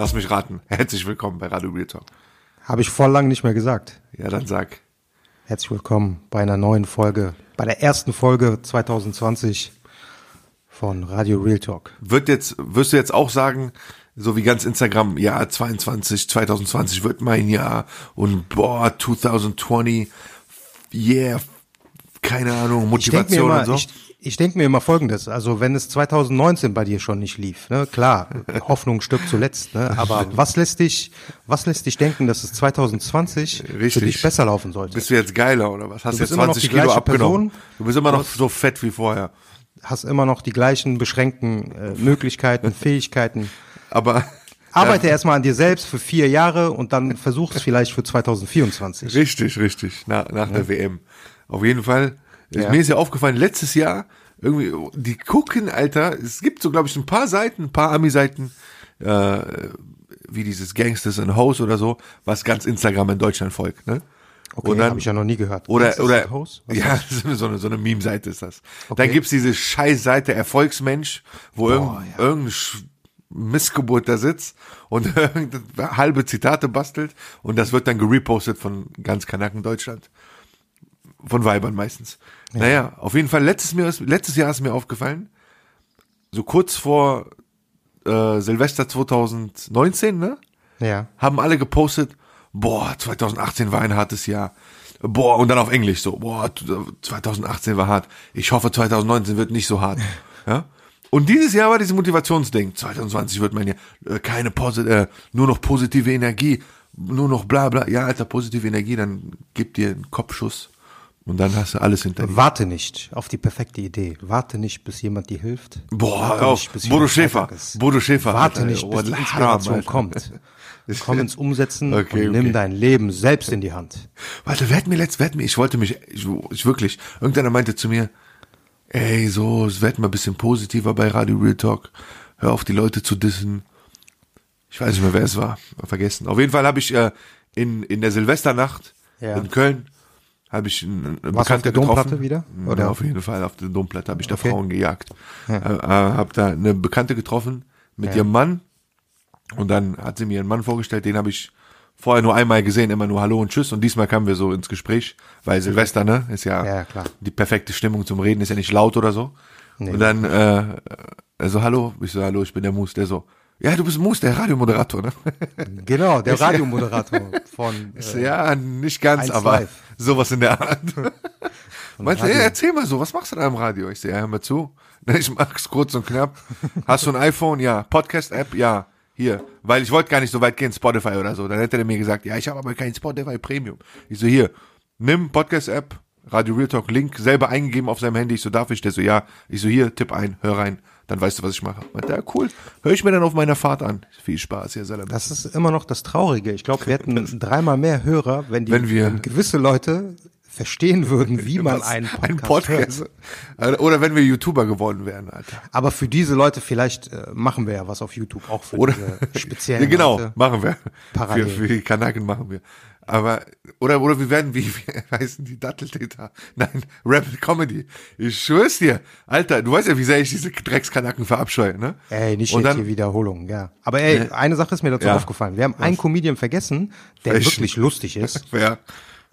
Lass mich raten. Herzlich willkommen bei Radio Real Talk. Habe ich voll lang nicht mehr gesagt. Ja, dann sag. Herzlich willkommen bei einer neuen Folge, bei der ersten Folge 2020 von Radio Real Talk. Wird jetzt, wirst du jetzt auch sagen, so wie ganz Instagram, ja, 22, 2020 wird mein Jahr und boah, 2020, yeah, keine Ahnung, Motivation immer, und so. Ich, ich denke mir immer Folgendes, also wenn es 2019 bei dir schon nicht lief, ne, klar, Hoffnung stirbt zuletzt, ne, aber was lässt dich, was lässt dich denken, dass es 2020 Richtig. für dich besser laufen sollte? bist du jetzt geiler oder was? Hast Du jetzt immer noch 20 die Kilo abgenommen. Person. Du bist immer noch so fett wie vorher. Hast immer noch die gleichen beschränkten äh, Möglichkeiten, Fähigkeiten. Aber Arbeite erstmal an dir selbst für vier Jahre und dann versuch es vielleicht für 2024. Richtig, richtig, nach, nach der WM. Auf jeden Fall. Ja. Mir ist ja aufgefallen, letztes Jahr, irgendwie, die gucken, Alter, es gibt so, glaube ich, ein paar Seiten, ein paar Ami-Seiten, äh, wie dieses Gangsters and Hoes oder so, was ganz Instagram in Deutschland folgt, ne? Okay, habe ich ja noch nie gehört. Oder, oder, ja, so eine, so eine, Meme-Seite ist das. Okay. Dann gibt's diese Scheiß-Seite Erfolgsmensch, wo irgendein, irgendein Sch- Missgeburt da sitzt und irgendeine halbe Zitate bastelt und das wird dann gerepostet von ganz Kanaken Deutschland. Von Weibern meistens. Naja, auf jeden Fall, letztes, mir letztes Jahr ist mir aufgefallen, so kurz vor äh, Silvester 2019, ne? Ja. haben alle gepostet, boah, 2018 war ein hartes Jahr. Boah, und dann auf Englisch so, boah, 2018 war hart. Ich hoffe, 2019 wird nicht so hart. Ja? Und dieses Jahr war dieses Motivationsding. 2020 wird mein Jahr, äh, keine Posit äh, nur noch positive Energie, nur noch bla bla. Ja, Alter, positive Energie, dann gib dir einen Kopfschuss und dann hast du alles hinter dir. Warte nicht auf die perfekte Idee. Warte nicht, bis jemand dir hilft. Boah, Warte auf. nicht, Bodo Schäfer. Bodo Schäfer. Warte nicht, bis die Wallah, Inspiration Alter. kommt. Komm ins Umsetzen Okay, und nimm okay. dein Leben selbst in die Hand. Warte, wer hat mir letzt, wer hat mir, ich wollte mich, ich, ich wirklich, irgendeiner meinte zu mir, ey, so, es wird mal ein bisschen positiver bei Radio Real Talk. Hör auf, die Leute zu dissen. Ich weiß nicht mehr, wer es war. Vergessen. Auf jeden Fall habe ich äh, in, in der Silvesternacht Ja. in Köln habe ich einen, einen Warst du auf der getroffen. Domplatte wieder? Oder Oder? auf jeden Fall auf der Domplatte habe ich da Okay. Frauen gejagt. Äh, äh, habe da eine Bekannte getroffen mit ihrem Mann und dann hat sie mir einen Mann vorgestellt, den habe ich vorher nur einmal gesehen, immer nur Hallo und Tschüss und diesmal kamen wir so ins Gespräch, weil Silvester, ne, ist ja, Ja, klar. die perfekte Stimmung zum Reden, ist ja nicht laut oder so. Nee. und dann, äh, also Hallo, ich so, Hallo, ich bin der Moose, der so, ja, du bist Moose, der Radiomoderator, ne? Genau, der Radiomoderator von äh, ja, nicht ganz, aber live. Sowas in der Art. Meinte, Radio. ja, erzähl mal so, was machst du da im Radio? Ich so, ja, hör mal zu. Ich mach's kurz und knapp. Hast du ein iPhone? Ja. Podcast-App? Ja. Hier. Weil ich wollte gar nicht so weit gehen, Spotify oder so. Dann hätte er mir gesagt, ja, ich habe aber kein Spotify Premium. Ich so, hier, nimm Podcast-App, Radio Real Talk, Link, selber eingegeben auf seinem Handy. Ich so, darf ich? Der so, ja. Ich so, hier, tipp ein, hör rein. Dann weißt du, was ich mache. Meinte, ja, cool. Hör ich mir dann auf meiner Fahrt an. Viel Spaß, ja, Salam. Das ist immer noch das Traurige. Ich glaube, wir hätten dreimal mehr Hörer, wenn die Wenn wir- gewisse Leute verstehen würden, wie man einen Podcast, Ein Podcast. hört. Oder wenn wir YouTuber geworden wären, Alter. Aber für diese Leute vielleicht äh, machen wir ja was auf YouTube auch für Oder diese speziellen ja, genau, Leute. machen wir. Parallel. Für, für die Kanaken machen wir. Aber oder oder wir werden wie, wie heißen die Datteltäter? Nein, Rap Comedy. Ich schwör's dir, Alter, du weißt ja, wie sehr ich diese Dreckskanaken verabscheue, ne? Ey, nicht Und jetzt dann, hier Wiederholungen, ja. Aber ey, eine Sache ist mir dazu Ja. aufgefallen. Wir haben einen Comedian vergessen, der Welchen? wirklich lustig ist. ja,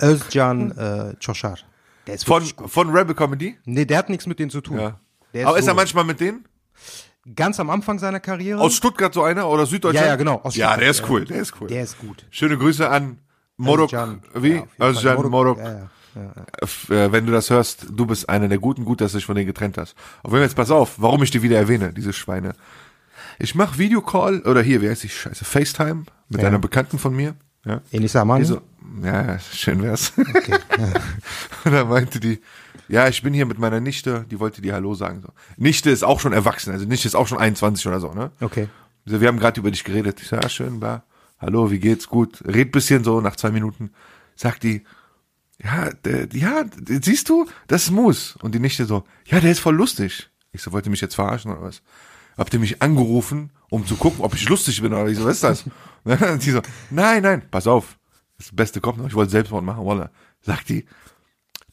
Özcan äh, Çoşar. Der ist von von Rebel Comedy. Nee, der hat nichts mit denen zu tun. Ja. Aber ist so er manchmal mit denen? ganz am Anfang seiner Karriere. Aus Stuttgart so einer oder Süddeutschland? Ja, ja, genau, aus ja, der ist cool, der ist cool. der ist gut. Schöne Grüße an Morok, wie? Ja, auf jeden Fall. Özcan Morok. Äh, wenn du das hörst, du bist einer der Guten, gut, dass du dich von denen getrennt hast. Auf jeden Fall jetzt pass auf, warum ich die wieder erwähne, diese Schweine. Ich mache Videocall, oder hier, wie heißt die Scheiße, FaceTime mit Ja. einer Bekannten von mir. Ja. Enis Amani. Die so, Ja, schön wär's. und dann meinte die, ja, ich bin hier mit meiner Nichte, die wollte dir Hallo sagen. So. Nichte ist auch schon erwachsen, also Nichte ist auch schon 21 oder so, ne? Okay. So, wir haben gerade über dich geredet. Ich so, ja, schön, bla. Hallo, wie geht's? Gut. Red bisschen so, nach zwei Minuten sagt die, ja, der, ja, siehst du, das ist Moose. Und die Nichte so, ja, der ist voll lustig. Ich so, wollt ihr mich jetzt verarschen oder was? Habt ihr mich angerufen, um zu gucken, ob ich lustig bin oder ich so, was ist das? Und die so, nein, nein, pass auf. Das Beste kommt noch, ich wollte Selbstmord machen, Walla. Sagt die,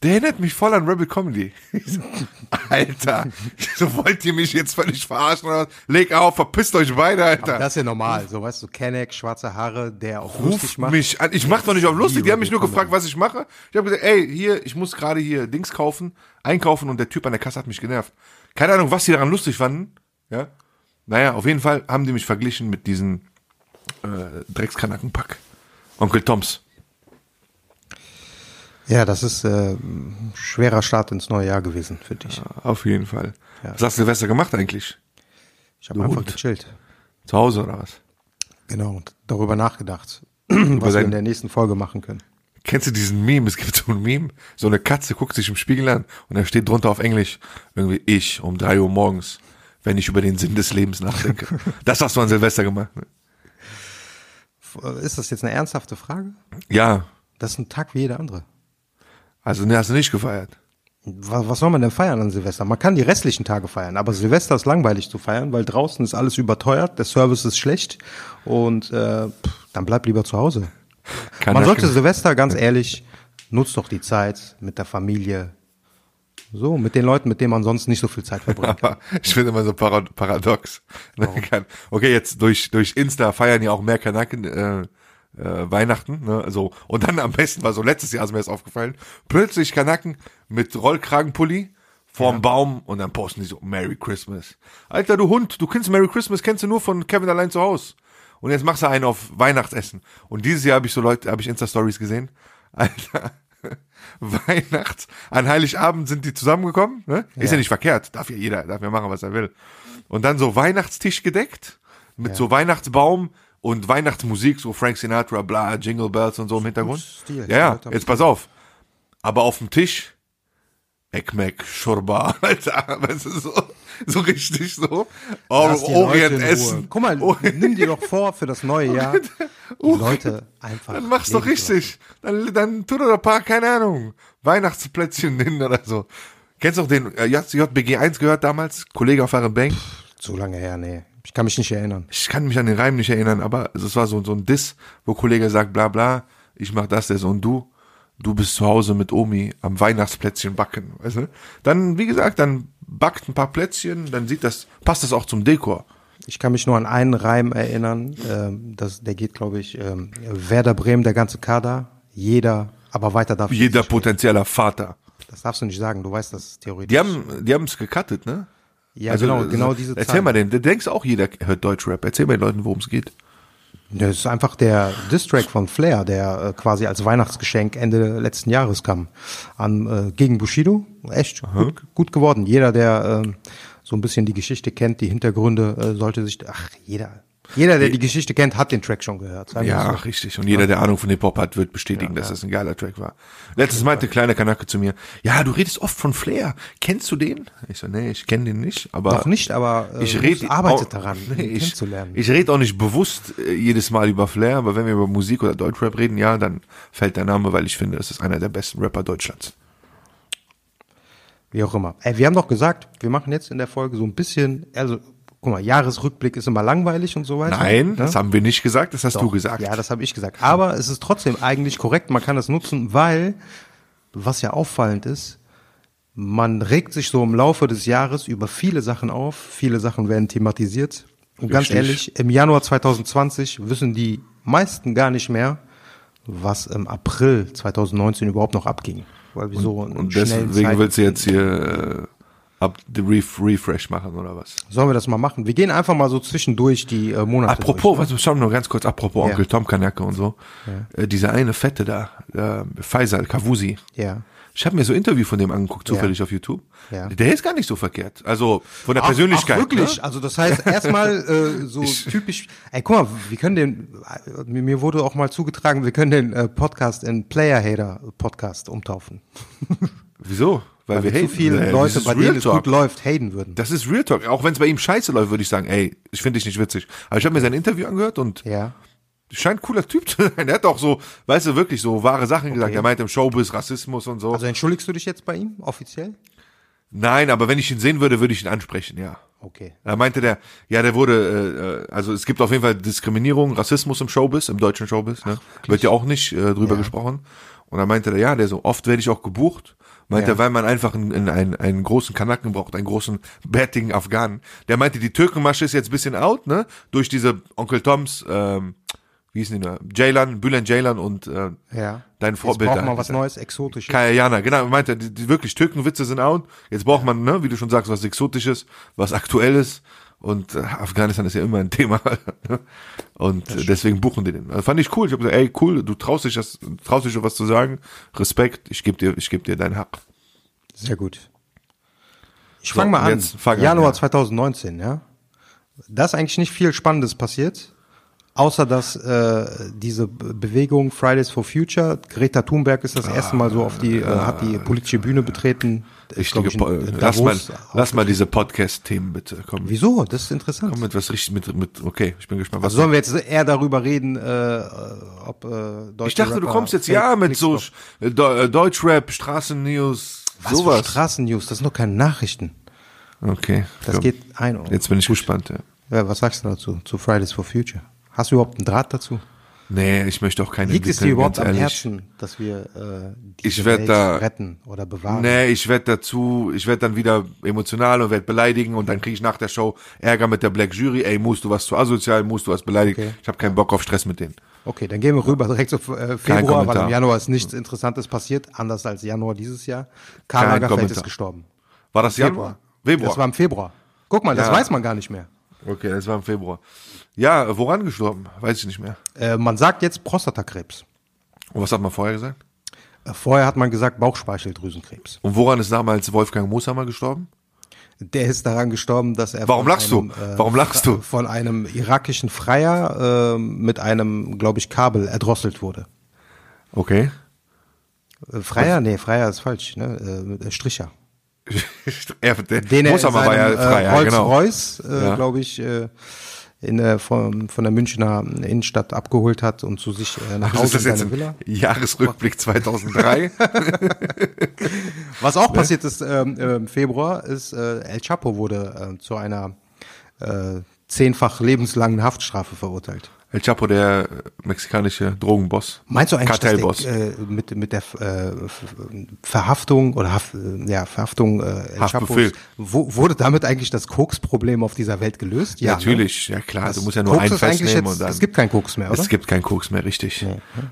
der erinnert mich voll an Rebel Comedy. Alter, so wollt ihr mich jetzt völlig verarschen oder was? Leg auf, verpisst euch beide, Alter. Aber das ist ja normal, so weißt du, Kenneck, schwarze Haare, der auch Ruf lustig macht. mich an. Ich mach doch nicht auf lustig. Die haben mich nur gefragt, was ich mache. Ich habe gesagt, ey, hier, ich muss gerade hier Dings kaufen, einkaufen und der Typ an der Kasse hat mich genervt. Keine Ahnung, was die daran lustig fanden. Ja. Naja, auf jeden Fall haben die mich verglichen mit diesen äh, Dreckskanackenpack. Onkel Toms. Ja, das ist äh, ein schwerer Start ins neue Jahr gewesen für dich. Auf jeden Fall. Ja. Was hast du Silvester gemacht eigentlich? Ich habe einfach gechillt. Zu Hause oder was? Genau, und darüber nachgedacht, was wir in der nächsten Folge machen können. Kennst du diesen Meme? Es gibt so ein Meme, so eine Katze guckt sich im Spiegel an und da steht drunter auf Englisch irgendwie ich um drei Uhr morgens, wenn ich über den Sinn des Lebens nachdenke. das hast du an Silvester gemacht. Ne? Ist das jetzt eine ernsthafte Frage? Ja, Das ist ein Tag wie jeder andere. Also ne, hast du nicht gefeiert. Was, was soll man denn feiern an Silvester? Man kann die restlichen Tage feiern, aber Silvester ist langweilig zu feiern, weil draußen ist alles überteuert, der Service ist schlecht und äh, dann bleib lieber zu Hause. Kann Man sollte Silvester, ganz ehrlich, nutzt doch die Zeit mit der Familie. So, mit den Leuten, mit denen man sonst nicht so viel Zeit verbringt. Ich finde immer so parad paradox. Kann- Okay, jetzt durch, durch Insta feiern ja auch mehr Kanaken äh, äh, Weihnachten. Ne? Also, und dann am besten war so letztes Jahr ist mir das aufgefallen. Plötzlich Kanaken mit Rollkragenpulli vorm Baum und dann posten die so Merry Christmas. Alter, du Hund, du kennst Merry Christmas, kennst du nur von Kevin allein zu Haus. Und jetzt machst du einen auf Weihnachtsessen. Und dieses Jahr habe ich so Leute, habe ich Insta-Stories gesehen. Alter, Weihnachts, an Heiligabend sind die zusammengekommen, ne? Ist ja nicht verkehrt, darf ja jeder, darf ja machen, was er will. Und dann so Weihnachtstisch gedeckt, mit so Weihnachtsbaum und Weihnachtsmusik, so Frank Sinatra, bla, Jingle Bells und so im Hintergrund. Stil, ja, ja, jetzt pass auf. Aber auf dem Tisch, Ekmek, Shorba, Alter, weißt du, so, so richtig so, oh, Orient essen. Guck mal, Oh, nimm dir doch vor für das neue Jahr, die Leute einfach. Dann mach's doch richtig. Dann, dann tu doch ein paar, keine Ahnung, Weihnachtsplätzchen hin oder so. Kennst du auch den, äh, hast du JBG 1 gehört damals? Kollege auf Bank? Zu lange her, nee. Ich kann mich nicht erinnern. Ich kann mich an den Reim nicht erinnern, aber es war so, so ein Diss, wo Kollege sagt, bla bla, ich mach das, der so, und du, du bist zu Hause mit Omi am Weihnachtsplätzchen backen, weißt du? Dann, wie gesagt, dann backt ein paar Plätzchen, dann sieht das, passt das auch zum Dekor. Ich kann mich nur an einen Reim erinnern. Ähm, das, der geht, glaube ich, ähm, Werder Bremen, der ganze Kader. Jeder, aber weiter darf Jeder potenzieller Vater. Das darfst du nicht sagen. Du weißt das theoretisch. Die haben, die haben's gecuttet, ne? Ja, genau, äh, genau diese Erzähl Zahl. mal den, du denkst auch, jeder hört Deutschrap. Erzähl mal den Leuten, worum es geht. Das ist einfach der Distrack von Flair, der äh, quasi als Weihnachtsgeschenk Ende letzten Jahres kam. An, äh, gegen Bushido. Echt gut, gut geworden. Jeder, der ähm, so ein bisschen die Geschichte kennt, die Hintergründe, äh, sollte sich. Ach, jeder. Jeder, der die Geschichte kennt, hat den Track schon gehört. Ja, so. richtig. Und jeder, der Ahnung von Hip-Hop hat, wird bestätigen, dass das ein geiler Track war. Letztens meinte kleine Kanake zu mir, ja, du redest oft von Flair. Kennst du den? Ich so, nee, ich kenne den nicht. Aber Noch nicht, aber äh, ich rede arbeitet auch- daran, nee, ihn ich, kennenzulernen. ich rede auch nicht bewusst äh, jedes Mal über Flair, aber wenn wir über Musik oder Deutschrap reden, ja, dann fällt der Name, weil ich finde, das ist einer der besten Rapper Deutschlands. Wie auch immer. Ey, wir haben doch gesagt, wir machen jetzt in der Folge so ein bisschen, also guck mal, Jahresrückblick ist immer langweilig und so weiter. Nein, ne? das haben wir nicht gesagt, das hast du Doch, gesagt. Ja, das habe ich gesagt. Aber es ist trotzdem eigentlich korrekt, man kann das nutzen, weil, was ja auffallend ist, man regt sich so im Laufe des Jahres über viele Sachen auf, viele Sachen werden thematisiert. Und ganz Richtig. ehrlich, im Januar 2020 wissen die meisten gar nicht mehr, was im April 2019 überhaupt noch abging. Weil wir so einen Und deswegen Zeit- willst du jetzt hier äh, ab the ref refresh machen oder was? Sollen wir das mal machen? Wir gehen einfach mal so zwischendurch die äh, Monate Apropos, durch. was schauen wir noch ganz kurz, apropos Ja. Onkel Tom Kanake und so. Äh, dieser eine Fette da, äh, Faisal Kavusi, Ja. Ich habe mir so ein Interview von dem angeguckt, zufällig auf YouTube. Ja. Der ist gar nicht so verkehrt. Also von der Ach, Persönlichkeit. Ach, wirklich? Ne? Also das heißt erstmal äh, so typisch. Ey, guck mal, wir können den. äh, Mir mir wurde auch mal zugetragen, wir können den äh, Podcast in Player Hater Podcast umtaufen, Wieso? Weil wir zu viele das Leute, bei denen es gut läuft, haten würden. Das ist Real Talk. Auch wenn es bei ihm scheiße läuft, würde ich sagen, ey, ich finde dich nicht witzig. Aber ich habe mir sein Interview angehört und Ja. scheint ein cooler Typ zu sein. Er hat auch so, weißt du, wirklich so wahre Sachen gesagt. Er meint im Showbiz Rassismus und so. Also entschuldigst du dich jetzt bei ihm offiziell? Nein, aber wenn ich ihn sehen würde, würde ich ihn ansprechen, ja. Okay. Da meinte der, ja, der wurde, äh, äh, also es gibt auf jeden Fall Diskriminierung, Rassismus im Showbiz, im deutschen Showbiz, ne? Wird ja auch nicht äh, drüber gesprochen. Und da meinte der, ja, der so, oft werde ich auch gebucht. Meinte Ja. weil man einfach einen, einen, einen, großen Kanaken braucht, einen großen bärtigen Afghanen. Der meinte, die Türkenmasche ist jetzt ein bisschen out, ne? Durch diese Onkel Toms, ähm, wie hießen die nur? Jaylan, Bülent Jaylan und äh, Ja. dein Jetzt Vorbild. braucht da. man was Neues, Exotisches. Kayana, genau, er meinte, die, die wirklich Türkenwitze sind out. Jetzt braucht man, ne, wie du schon sagst, was Exotisches, was Aktuelles. Und äh, Afghanistan ist ja immer ein Thema. und äh, deswegen buchen die den. Also fand ich cool. Ich habe gesagt, ey, cool, du traust dich, das, traust dich schon was zu sagen. Respekt, ich gebe dir, ich gebe dir deinen Hack. Sehr gut. Ich So, fange mal an. fang an, Januar ja. 2019, ja. Da ist eigentlich nicht viel Spannendes passiert, außer dass äh, diese Be- Bewegung Fridays for Future, Greta Thunberg ist das erste Mal so auf die, äh, hat die politische Bühne betreten. Ist, Richtige, ich, lass mal, lass mal diese Podcast-Themen bitte. Komm, Wieso? Das ist interessant. komm mit was richtig, mit, mit, okay, ich bin gespannt. Was Also sollen wir jetzt eher darüber reden, äh, ob äh, deutsche ich dachte, du Rapper kommst jetzt ja mit so äh, äh, Deutschrap, Straßennews, was für sowas. Straßennews, das sind doch keine Nachrichten. Okay. Das komm. geht ein. Jetzt bin ich gespannt, ja. Ja, was sagst du dazu, zu Fridays for Future? Hast du überhaupt einen Draht dazu? Nee, ich möchte auch keine Liegt es dir überhaupt am. Herzen, dass wir äh, diese Ich Welt da- retten oder bewahren? Nee, ich werde dazu, ich werde dann wieder emotional und werde beleidigen und dann kriege ich nach der Show Ärger mit der Black Jury. Ey, musst du was zu asozial, musst du was beleidigt. Okay. Ich habe keinen Bock auf Stress mit denen. Okay, dann gehen wir rüber direkt auf äh, Februar, weil im Januar ist nichts Interessantes passiert, anders als Januar dieses Jahr. Karl Lagerfeld ist gestorben. War das Januar? Februar. Das war im Februar. Guck mal, das Ja. weiß man gar nicht mehr. Okay, das war im Februar. Ja, woran gestorben? Weiß ich nicht mehr. Äh, man sagt jetzt Prostatakrebs. Und was hat man vorher gesagt? Äh, vorher hat man gesagt Bauchspeicheldrüsenkrebs. Und woran ist damals Wolfgang Mooshammer gestorben? Der ist daran gestorben, dass er Warum von lachst du? einem, äh, Warum lachst du? Von einem irakischen Freier äh, mit einem, glaube ich, Kabel erdrosselt wurde. Okay. Äh, Freier? Nee, Freier ist falsch, ne? Stricher. er, der Den er in Mooshammer war ja frei, äh, ja, Rolls genau. Royce, äh, Ja. glaube ich, äh, in, äh, von, von der Münchner Innenstadt abgeholt hat und zu sich äh, nach Was Hause ist das jetzt Villa. Jahresrückblick 2003? Was auch passiert ist ähm, äh, im Februar, ist äh, El Chapo wurde äh, zu einer äh, zehnfach lebenslangen Haftstrafe verurteilt. El Chapo, der mexikanische Drogenboss. Meinst du eigentlich, Kartellboss. dass der, äh, mit, mit der äh, Verhaftung oder Haft, äh, ja, Verhaftung äh, El Haftbefehl. Chapos, wo, wurde damit eigentlich das Koks-Problem auf dieser Welt gelöst? Ja, Natürlich, Ne? ja klar, Das du musst ja nur Koks einen festnehmen jetzt, und dann. Es gibt kein Koks mehr, oder? Es gibt keinen Koks mehr, richtig.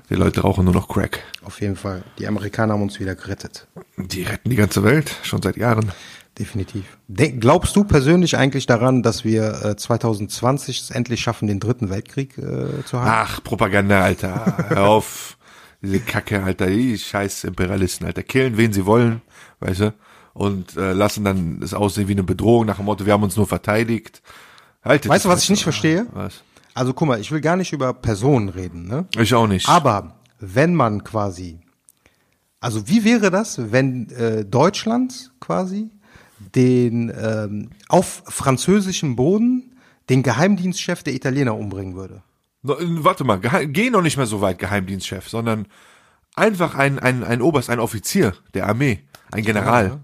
Die Leute rauchen nur noch Crack. Auf jeden Fall. Die Amerikaner haben uns wieder gerettet. Die retten die ganze Welt, schon seit Jahren. Definitiv. De glaubst du persönlich eigentlich daran, dass wir äh, 2020 es endlich schaffen, den dritten Weltkrieg äh, zu haben? Ach, Propaganda, Alter. Hör auf. Diese Kacke, Alter. Die scheiß Imperialisten, Alter. Killen, wen sie wollen, weißt du? Und äh, lassen dann es aussehen wie eine Bedrohung nach dem Motto, wir haben uns nur verteidigt. Haltet Weißt du, was ich nicht verstehe? Was? Also guck mal, ich will gar nicht über Personen reden, ne? Ich auch nicht. Aber wenn man quasi, also wie wäre das, wenn äh, Deutschland quasi den ähm, auf französischem Boden den Geheimdienstchef der Italiener umbringen würde? No, äh, warte mal, geh noch nicht mehr so weit, Geheimdienstchef, sondern einfach ein, ein, ein Oberst, ein Offizier der Armee, ein General.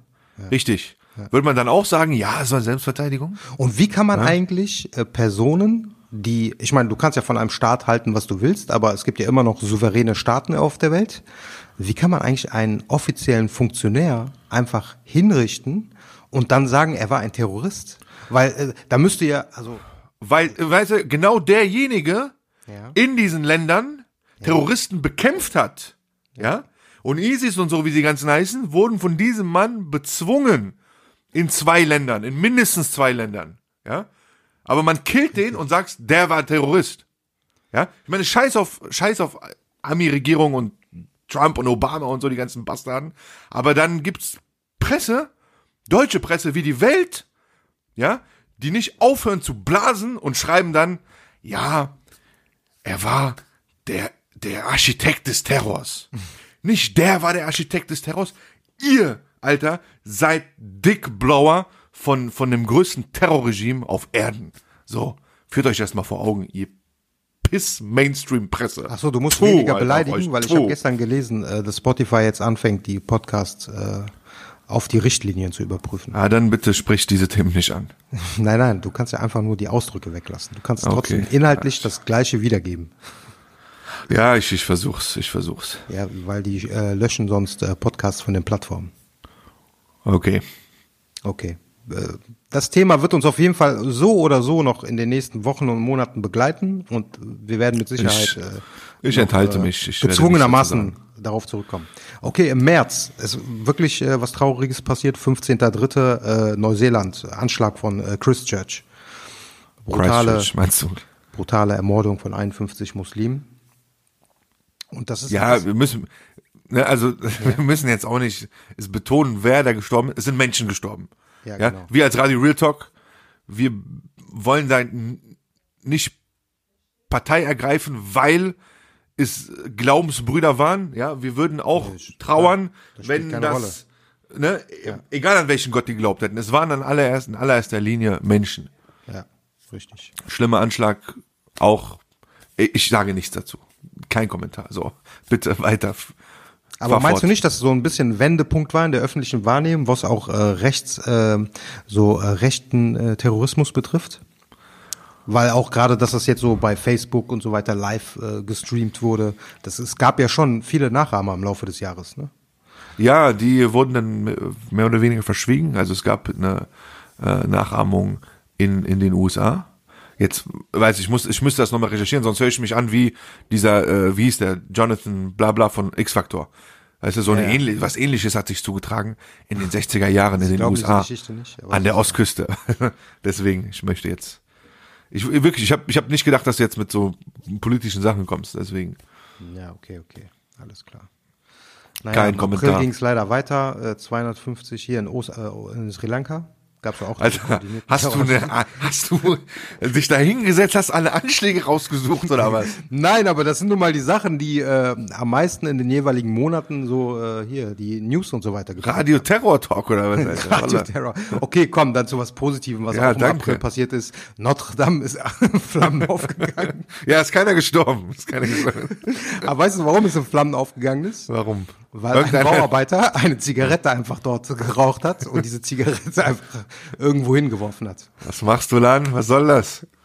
Richtig. Würde man dann auch sagen, ja, es war Selbstverteidigung? Und wie kann man eigentlich äh, Personen, die, ich meine, du kannst ja von einem Staat halten, was du willst, aber es gibt ja immer noch souveräne Staaten auf der Welt. Wie kann man eigentlich einen offiziellen Funktionär einfach hinrichten und dann sagen, er war ein Terrorist? Weil äh, da müsste ja, also Weil, äh, weißt du, genau derjenige Ja. in diesen Ländern Terroristen bekämpft hat. Ja? Und ISIS und so, wie sie ganzen heißen, wurden von diesem Mann bezwungen in zwei Ländern, in mindestens zwei Ländern. Ja? Aber man killt den und sagt, der war Terrorist. Ja? Ich meine, scheiß auf, scheiß auf Army-Regierung und Trump und Obama und so die ganzen Bastarden. Aber dann gibt's Presse, deutsche Presse wie die Welt, ja, die nicht aufhören zu blasen und schreiben dann, ja, er war der, der Architekt des Terrors. Nicht der war der Architekt des Terrors. Ihr, Alter, seid Dickblower von, von dem größten Terrorregime auf Erden. So, führt euch das mal vor Augen, ihr Piss-Mainstream-Presse. Achso, du musst Puh, weniger Alter, beleidigen, euch. weil ich habe gestern gelesen, äh, dass Spotify jetzt anfängt, die Podcasts äh, auf die Richtlinien zu überprüfen. Ah, dann bitte sprich diese Themen nicht an. Nein, nein, du kannst ja einfach nur die Ausdrücke weglassen. Du kannst Okay. trotzdem inhaltlich das Gleiche wiedergeben. Ja, ich, ich versuch's, ich versuch's. Ja, weil die äh, löschen sonst äh, Podcasts von den Plattformen. Okay. Okay. Äh, Das Thema wird uns auf jeden Fall so oder so noch in den nächsten Wochen und Monaten begleiten und wir werden mit Sicherheit Ich- äh, ich enthalte mich. Ich gezwungenermaßen darauf zurückkommen. Okay, im März ist wirklich äh, was Trauriges passiert. 15.3. Äh, Neuseeland, Anschlag von äh, Christchurch. Brutale, Christchurch, meinst du? brutale Ermordung von 51 Muslimen. Und das ist Ja, das, wir müssen, ne, also wir müssen jetzt auch nicht es betonen, wer da gestorben ist. Es sind Menschen gestorben. Ja, Ja, genau. Wir als Radio Real Talk, wir wollen da nicht Partei ergreifen, weil es Glaubensbrüder waren. Ja, wir würden auch Nee, trauern, das wenn das, ne, egal an welchen Gott die geglaubt hätten. Es waren an allererst, in allererster Linie Menschen. ja, richtig. Schlimmer Anschlag, auch, ich sage nichts dazu. Kein Kommentar. So, bitte weiter. Aber Fahr meinst fort. du nicht, dass es so ein bisschen Wendepunkt war in der öffentlichen Wahrnehmung, was auch äh, rechts, äh, so äh, rechten äh, Terrorismus betrifft? Weil auch gerade, dass das jetzt so bei Facebook und so weiter live äh, gestreamt wurde, das, es gab ja schon viele Nachahmer im Laufe des Jahres, ne? Ja, die wurden dann mehr oder weniger verschwiegen. Also es gab eine äh, Nachahmung in, in den USA. Jetzt weiß ich, ich muss ich müsste das nochmal recherchieren, sonst höre ich mich an wie dieser, äh, wie hieß der, Jonathan Blabla von X-Factor. Weißt du, so eine Ja. ähnlich, was ähnliches hat sich zugetragen in den 60er Jahren in den glauben diese USA. Nicht, an der. Ostküste. Deswegen, ich möchte jetzt. Ich wirklich, ich habe ich hab nicht gedacht, dass du jetzt mit so politischen Sachen kommst, deswegen. Ja, okay, okay, alles klar. Naja, Kein Kommentar. Ging es leider weiter, äh, 250 hier in, Os äh, in Sri Lanka. Gab's auch. Koordinierte hast du, eine, hast du dich da hingesetzt, hast alle Anschläge rausgesucht oder was? Nein, aber das sind nun mal die Sachen, die äh, am meisten in den jeweiligen Monaten so äh, hier die News und so weiter Radio Terror Talk oder was? Alter? Radio Terror. Okay, komm, dann zu was Positivem, was Ja, auch im danke. April passiert ist. Notre Dame ist in Flammen aufgegangen. Ja, ist keiner gestorben. Ist keiner gestorben. Aber weißt du, warum es in Flammen aufgegangen ist? Warum? Weil ein Irgendeiner- Bauarbeiter eine Zigarette einfach dort geraucht hat und diese Zigarette einfach irgendwo hingeworfen hat. Was machst du, Lan? Was soll das?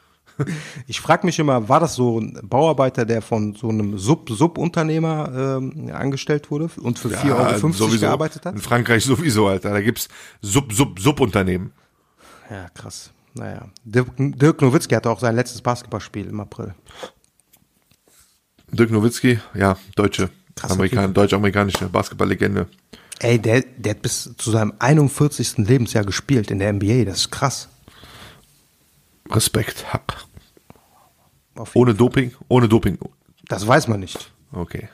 Ich frage mich immer, war das so ein Bauarbeiter, der von so einem Sub-Sub-Unternehmer ähm, angestellt wurde und für 4,50 Euro gearbeitet hat? In Frankreich sowieso, Alter. Da gibt's Sub, Sub, Subunternehmen. Ja, krass. Naja. Dirk, Dirk Nowitzki hatte auch sein letztes Basketballspiel im April. Dirk Nowitzki, ja, deutsche, Amerikan, deutsch-amerikanische Basketballlegende. Ey, der, der hat bis zu seinem 41. Lebensjahr gespielt in der NBA. Das ist krass. Respekt, hab. Ohne Doping? Ohne Doping. Das weiß man nicht. Okay.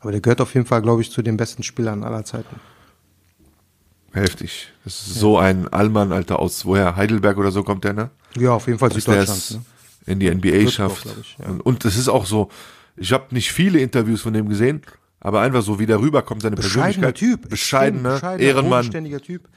Aber der gehört auf jeden Fall, glaube ich, zu den besten Spielern aller Zeiten. Heftig. Das ist so ein Allmann, Alter, aus woher? Heidelberg oder so kommt der, ne? Ja, auf jeden Fall Süddeutschland. Ne? in die NBA Würzburg, schafft. ich, ja. Und- Und es ist auch so, ich habe nicht viele Interviews von dem gesehen, aber einfach so, wie der rüberkommt, seine Bescheidener Persönlichkeit. Typ. Bescheidener, bescheidener, Ehrenmann, Typ.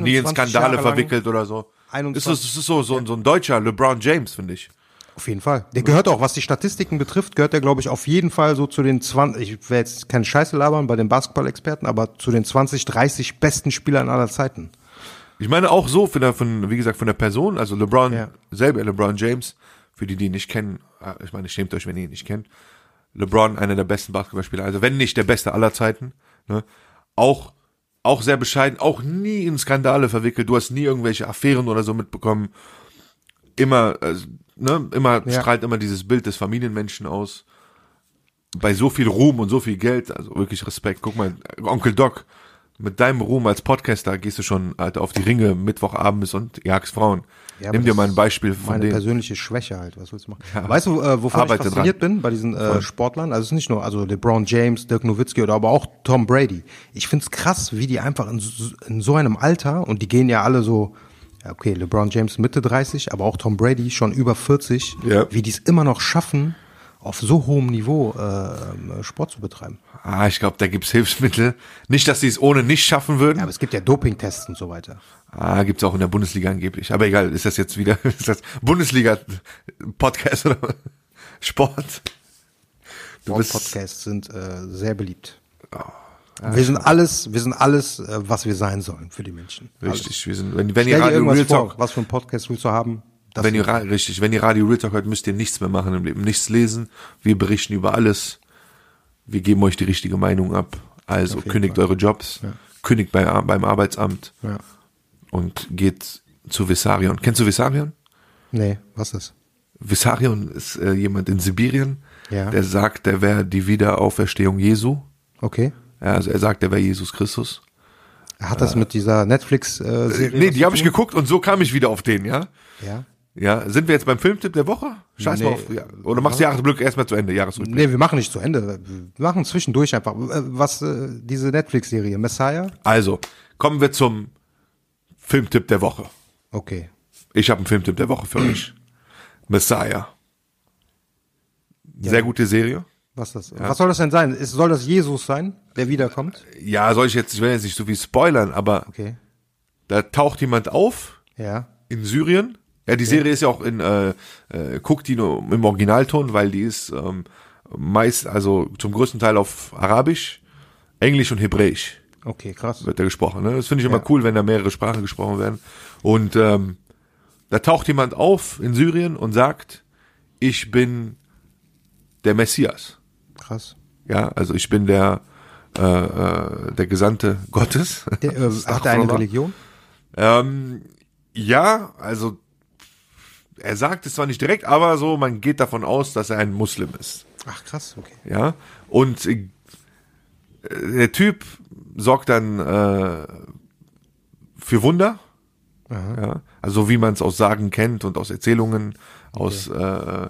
nie in 21 Skandale verwickelt oder so. 21. Ist, es ist so, so, so ein deutscher LeBron James, finde ich. Auf jeden Fall. Der gehört auch, was die Statistiken betrifft, gehört er, glaube ich, auf jeden Fall so zu den 20, ich will jetzt keine Scheiße labern bei den Basketball-Experten, aber zu den 20, 30 besten Spielern aller Zeiten. Ich meine auch so, von der, von, wie gesagt, von der Person, also LeBron, Ja. selber LeBron James, für die, die ihn nicht kennen, äh, ich meine, schämt euch, wenn ihr ihn nicht kennt. LeBron, einer der besten Basketballspieler, also wenn nicht der beste aller Zeiten, ne? Auch, auch sehr bescheiden, auch nie in Skandale verwickelt, du hast nie irgendwelche Affären oder so mitbekommen. Immer, also, ne, immer, Ja. strahlt immer dieses Bild des Familienmenschen aus. Bei so viel Ruhm und so viel Geld, also wirklich Respekt. Guck mal, Onkel Doc, mit deinem Ruhm als Podcaster gehst du schon Alter, auf die Ringe Mittwochabends und jagst Frauen. Ja, Nimm dir mal ein Beispiel von Meine denen. persönliche Schwäche halt, was willst du machen? Weißt du, äh, wovon ich fasziniert bin bei diesen äh, Sportlern? Also es ist nicht nur, also LeBron James, Dirk Nowitzki oder aber auch Tom Brady. Ich find's krass, wie die einfach in, so- in so einem Alter, und die gehen ja alle so, ja, okay, LeBron James Mitte 30, aber auch Tom Brady schon über 40, Ja. wie die es immer noch schaffen, auf so hohem Niveau äh, Sport zu betreiben. Ah, ich glaube, da gibt's Hilfsmittel. Nicht, dass sie es ohne nicht schaffen würden. Ja, aber es gibt ja Dopingtests und so weiter. Ah, gibt's auch in der Bundesliga angeblich. Aber egal, ist das jetzt wieder, ist das Bundesliga-Podcast oder Sport? Du Podcasts sind äh, sehr beliebt. wir sind alles, wir sind alles, äh, was wir sein sollen für die Menschen. Alles. richtig, wir sind, wenn, wenn Stell ihr Radio irgendwas Real vor, Talk, was für ein Podcast willst du haben? Das wenn ihr, richtig, wenn ihr Radio Real Talk hört, müsst ihr nichts mehr machen im Leben, nichts lesen. Wir berichten über alles. Wir geben euch die richtige Meinung ab. Also kündigt Fall. eure Jobs, kündigt bei, beim Arbeitsamt ja. und geht zu Vissarion. Kennst du Vissarion? Nee, was ist? Vissarion ist äh, jemand in Sibirien, Ja. der sagt, der wäre die Wiederauferstehung Jesu. Okay. Ja, also er sagt, er wäre Jesus Christus. Hat das mit dieser Netflix-Serie? Äh, nee, die habe ich geguckt und so kam ich wieder auf den, ja? Ja. Ja, sind wir jetzt beim Filmtipp der Woche? Scheiß mal Nee. auf. Ja. Oder machst du Jahresglück erstmal zu Ende, Jahresrückblick. Nee, wir machen nicht zu Ende. Wir machen zwischendurch einfach. Äh, Was, äh, diese Netflix-Serie, Messiah? Also, kommen wir zum Filmtipp der Woche. Okay. Ich habe einen Filmtipp der Woche für euch. Messiah. Sehr gute Serie. Was das? Was soll das denn sein? Ist, soll das Jesus sein, der wiederkommt? Ja, soll ich jetzt, ich will jetzt nicht so viel spoilern, aber Okay. da taucht jemand auf Ja. in Syrien. Ja, die Serie ist ja auch in, äh, äh, guckt die nur im Originalton, weil die ist ähm, meist, also zum größten Teil auf Arabisch, Englisch und Hebräisch Okay, krass. wird da gesprochen. Ne? Das finde ich immer cool, wenn da mehrere Sprachen gesprochen werden. Und ähm, da taucht jemand auf in Syrien und sagt, ich bin der Messias. Krass. Ja, also ich bin der äh, äh, der Gesandte Gottes. Der, äh, hat er eine Religion? Ähm, ja, also er sagt es zwar nicht direkt, aber so, man geht davon aus, dass er ein Muslim ist. Ach, krass, okay. Ja, und äh, der Typ sorgt dann äh, für Wunder. Ja, also wie man es aus Sagen kennt und aus Erzählungen, aus äh, äh,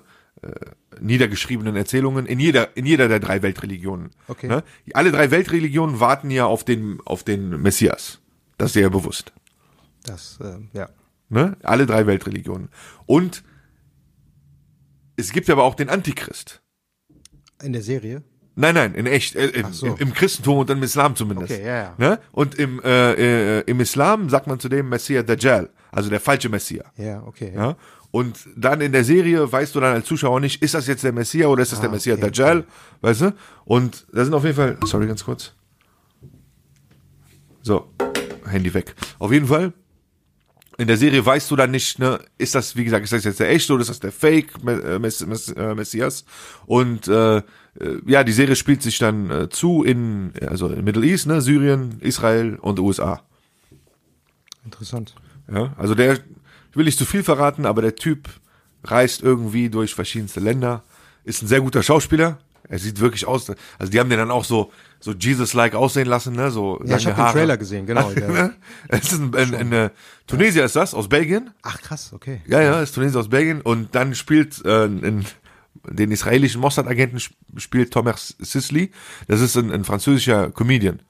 niedergeschriebenen Erzählungen in jeder in jeder der drei Weltreligionen. Okay. Ne? Alle drei Weltreligionen warten ja auf den auf den Messias. Das ist dir ja bewusst. Das, äh, ja. Ne? Alle drei Weltreligionen. Und es gibt aber auch den Antichrist. In der Serie? Nein, nein, in echt, äh, im, so. im, im Christentum und im Islam zumindest. Okay, ja, ja. Ne? Und im, äh, äh, im Islam sagt man zu dem Messias Dajjal, also der falsche Messias. Ja, okay. Ja? Und dann in der Serie weißt du dann als Zuschauer nicht, ist das jetzt der Messias oder ist das der Messias Ah, okay, Dajjal, weißt du? Und da sind auf jeden Fall, sorry, ganz kurz. So, Handy weg. Auf jeden Fall, in der Serie weißt du dann nicht, ne, ist das, wie gesagt, ist das jetzt der echte oder ist das der Fake äh, Mess Mess äh, Messias? Und äh, äh, ja, die Serie spielt sich dann äh, zu in, also in Middle East, ne, Syrien, Israel und USA. Interessant. Ja, also der, ich will nicht zu viel verraten, aber der Typ reist irgendwie durch verschiedenste Länder, ist ein sehr guter Schauspieler. Er sieht wirklich aus, also die haben den dann auch so, so Jesus-like aussehen lassen, ne, so Ja, ich habe den. Trailer gesehen, genau. Es ist ein, ein, ein, ein Tunesier ist das, aus Belgien. ach, krass, okay. Ja, ja, ist Tunesier aus Belgien. Und dann spielt äh, in, den israelischen Mossad-Agenten sp- spielt Thomas Sisley. Das ist ein, ein französischer Comedian.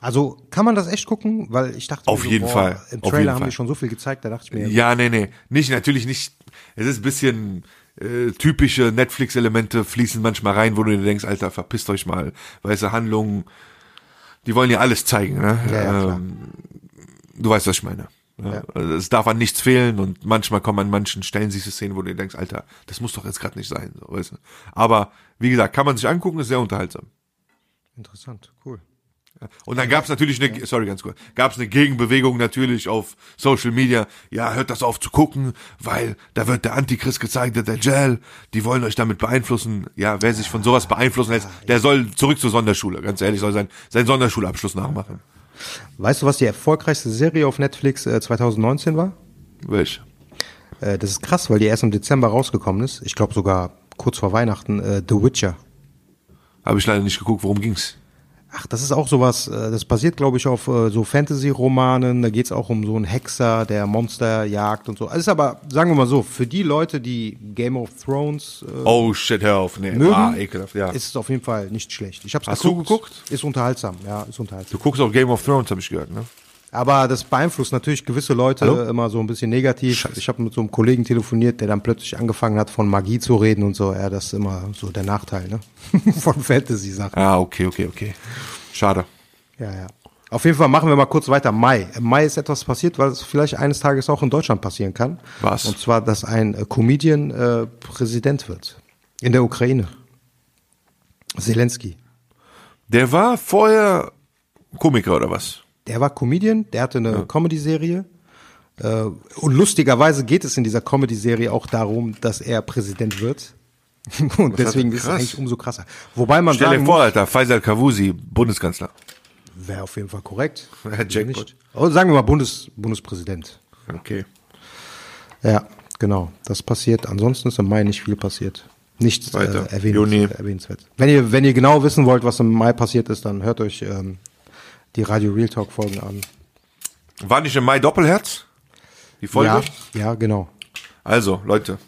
Also kann man das echt gucken? Weil ich dachte, Auf mir jeden Fall, Im Trailer haben Fall. die schon so viel gezeigt, da dachte ich mir, Ja, nee, nee. Nicht, natürlich nicht. Es ist ein bisschen äh, typische Netflix-Elemente fließen manchmal rein, wo du dir denkst, Alter, verpisst euch mal. Weißt du, Handlungen, die wollen ja alles zeigen, ne? Ja, ja, ähm, du weißt, was ich meine. Ja. Ja. Also Es darf an nichts fehlen und manchmal kommen an manchen Stellen diese Szenen, wo du dir denkst, Alter, das muss doch jetzt gerade nicht sein. So, weißt du? Aber wie gesagt, kann man sich angucken, ist sehr unterhaltsam. interessant, cool. Und dann gab's natürlich eine, sorry, ganz kurz, gab's eine Gegenbewegung natürlich auf Social Media. Ja, hört das auf zu gucken, weil da wird der Antichrist gezeigt, der Dajjal, die wollen euch damit beeinflussen. Ja, wer sich von sowas beeinflussen lässt, der soll zurück zur Sonderschule. Ganz ehrlich, soll sein, seinen Sonderschulabschluss nachmachen. Weißt du, was die erfolgreichste Serie auf Netflix äh, 2019 war? Welch? Äh, das ist krass, weil die erst im Dezember rausgekommen ist. Ich glaube sogar kurz vor Weihnachten. Äh, The Witcher. Habe ich leider nicht geguckt, worum ging's? Ach, das ist auch sowas, äh, das basiert, glaube ich, auf äh, so Fantasy-Romanen. Da geht's auch um so einen Hexer, der Monster jagt und so. Also ist aber, sagen wir mal so, für die Leute, die Game of Thrones äh, Oh shit, hör auf. Nee, mögen, ah, ekelhaft, ja. ist es auf jeden Fall nicht schlecht. Ich hab's Hast du geguckt? Ist unterhaltsam, ja, ist unterhaltsam. Du guckst auch Game of Thrones, habe ich gehört, ne? Aber das beeinflusst natürlich gewisse Leute Hallo? immer so ein bisschen negativ. Ich habe mit so einem Kollegen telefoniert, der dann plötzlich angefangen hat, von Magie zu reden und so. Ja, das ist immer so der Nachteil, ne? von Fantasy-Sachen. Ah, okay, okay, okay. Schade. Ja, ja. Auf jeden Fall machen wir mal kurz weiter. Mai. Im Mai ist etwas passiert, was vielleicht eines Tages auch in Deutschland passieren kann. Was? Und zwar, dass ein äh, Comedian äh, Präsident wird. In der Ukraine. Zelensky. Der war vorher Komiker oder was? Der war Comedian, der hatte eine Comedy-Serie. Äh, und lustigerweise geht es in dieser Comedy-Serie auch darum, dass er Präsident wird. Und deswegen ist es eigentlich umso krasser. Wobei man Stell dir vor, Alter, Faisal Kavusi, Bundeskanzler. wäre auf jeden Fall korrekt. Jackpot. Oh, sagen wir mal Bundes, Bundespräsident. Okay. Ja, genau. Das passiert. Ansonsten ist im Mai nicht viel passiert. Nichts äh, erwähnenswert. Wenn ihr, wenn ihr genau wissen wollt, was im Mai passiert ist, dann hört euch ähm, die Radio Real Talk Folgen an. War nicht im Mai Doppelherz? Die Folge? Ja, ja, genau. Also, Leute,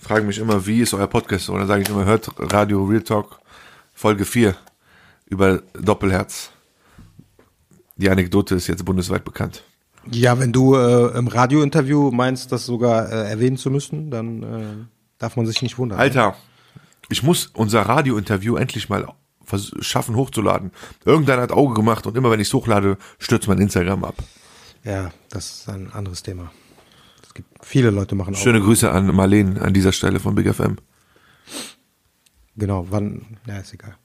fragen mich immer, wie ist euer Podcast? Und dann sage ich immer, hört Radio Real Talk Folge 4 über Doppelherz. Die Anekdote ist jetzt bundesweit bekannt. Ja, wenn du äh, im Radiointerview meinst, das sogar äh, erwähnen zu müssen, dann äh, darf man sich nicht wundern. Alter, ich muss unser Radiointerview endlich mal schaffen hochzuladen. Irgendeiner hat Auge gemacht und immer wenn ich es hochlade, stürzt mein Instagram ab. Ja, das ist ein anderes Thema. Es gibt viele Leute machen auch. Schöne Grüße an Marleen an dieser Stelle von Big FM. Genau, wann, ja, ist egal.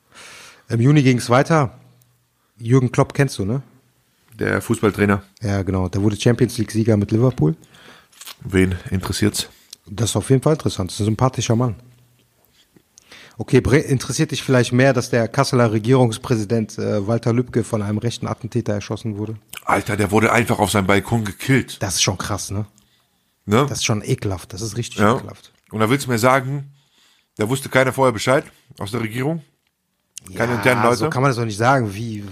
Im Juni ging es weiter. Jürgen Klopp kennst du, ne? Der Fußballtrainer. Ja, genau. Der wurde Champions League-Sieger mit Liverpool. Wen interessiert's? Das ist auf jeden Fall interessant. Das ist ein sympathischer Mann. Okay, interessiert dich vielleicht mehr, dass der Kasseler Regierungspräsident äh, Walter Lübcke von einem rechten Attentäter erschossen wurde? Alter, der wurde einfach auf seinem Balkon gekillt. Das ist schon krass, ne? Ne? Das ist schon ekelhaft. Das ist richtig ja. ekelhaft. Und da willst du mir sagen, da wusste keiner vorher Bescheid aus der Regierung? Keine internen Leute? So kann man das doch nicht sagen. Wie,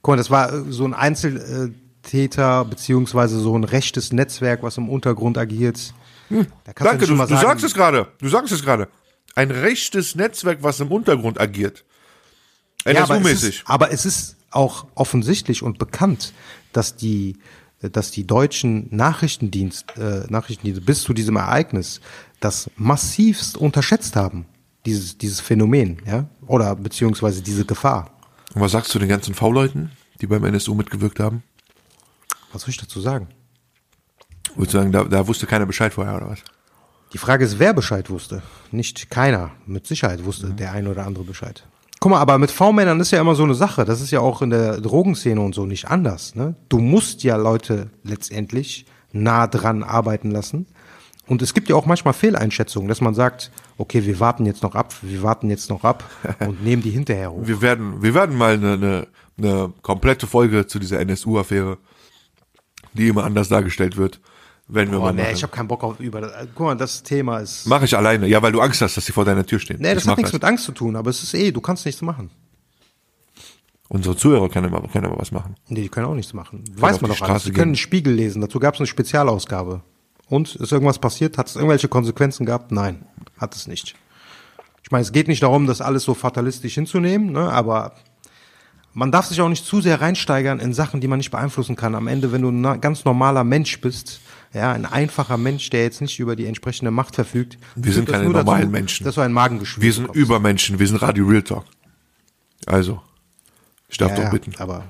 guck mal, das war äh, so ein Einzeltäter, beziehungsweise so ein rechtes Netzwerk, was im Untergrund agiert. Kannst Danke, du, du sagen- sagst es gerade. Du sagst es gerade. Ein rechtes Netzwerk, was im Untergrund agiert. Ja, aber, es NSU-mäßig. ist, aber es ist auch offensichtlich und bekannt, dass die, dass die deutschen Nachrichtendienst, äh, Nachrichtendienste bis zu diesem Ereignis das massivst unterschätzt haben, dieses, dieses Phänomen, ja, oder beziehungsweise diese Gefahr. Und was sagst du den ganzen V-Leuten, die beim NSU mitgewirkt haben? Was soll ich dazu sagen? Würdest du sagen, da, da wusste keiner Bescheid vorher, oder was? Die Frage ist, wer Bescheid wusste. Nicht keiner. Mit Sicherheit wusste der eine oder andere Bescheid. Guck mal, aber mit V-Männern ist ja immer so eine Sache. Das ist ja auch in der Drogenszene und so nicht anders. Ne? Du musst ja Leute letztendlich nah dran arbeiten lassen. Und es gibt ja auch manchmal Fehleinschätzungen, dass man sagt, okay, wir warten jetzt noch ab, wir warten jetzt noch ab und nehmen die hinterher hoch. Wir werden, wir werden mal eine, eine, eine komplette Folge zu dieser NSU-Affäre, die immer anders dargestellt wird, wenn wir Oh, mal nee, machen. ich habe keinen Bock auf über. Guck mal, das Thema ist. Mache ich alleine. Ja, weil du Angst hast, dass sie vor deiner Tür stehen. Nee, das ich hat nichts mit Angst zu tun, aber es ist eh, du kannst nichts machen. Unsere Zuhörer können aber, können aber was machen. Nee, die können auch nichts machen. Weiß auf man doch alles. Die können einen Spiegel lesen. Dazu gab es eine Spezialausgabe. Und ist irgendwas passiert? Hat es irgendwelche Konsequenzen gehabt? Nein, hat es nicht. Ich meine, es geht nicht darum, das alles so fatalistisch hinzunehmen, ne? aber man darf sich auch nicht zu sehr reinsteigern in Sachen, die man nicht beeinflussen kann. Am Ende, wenn du ein ganz normaler Mensch bist, ja, ein einfacher Mensch, der jetzt nicht über die entsprechende Macht verfügt. Wir sind das keine nur dazu, normalen Menschen. Dass du ein Magengeschwür Wir sind bekommst. Übermenschen, wir sind Radio Real Talk. Also, ich darf ja, doch bitten. aber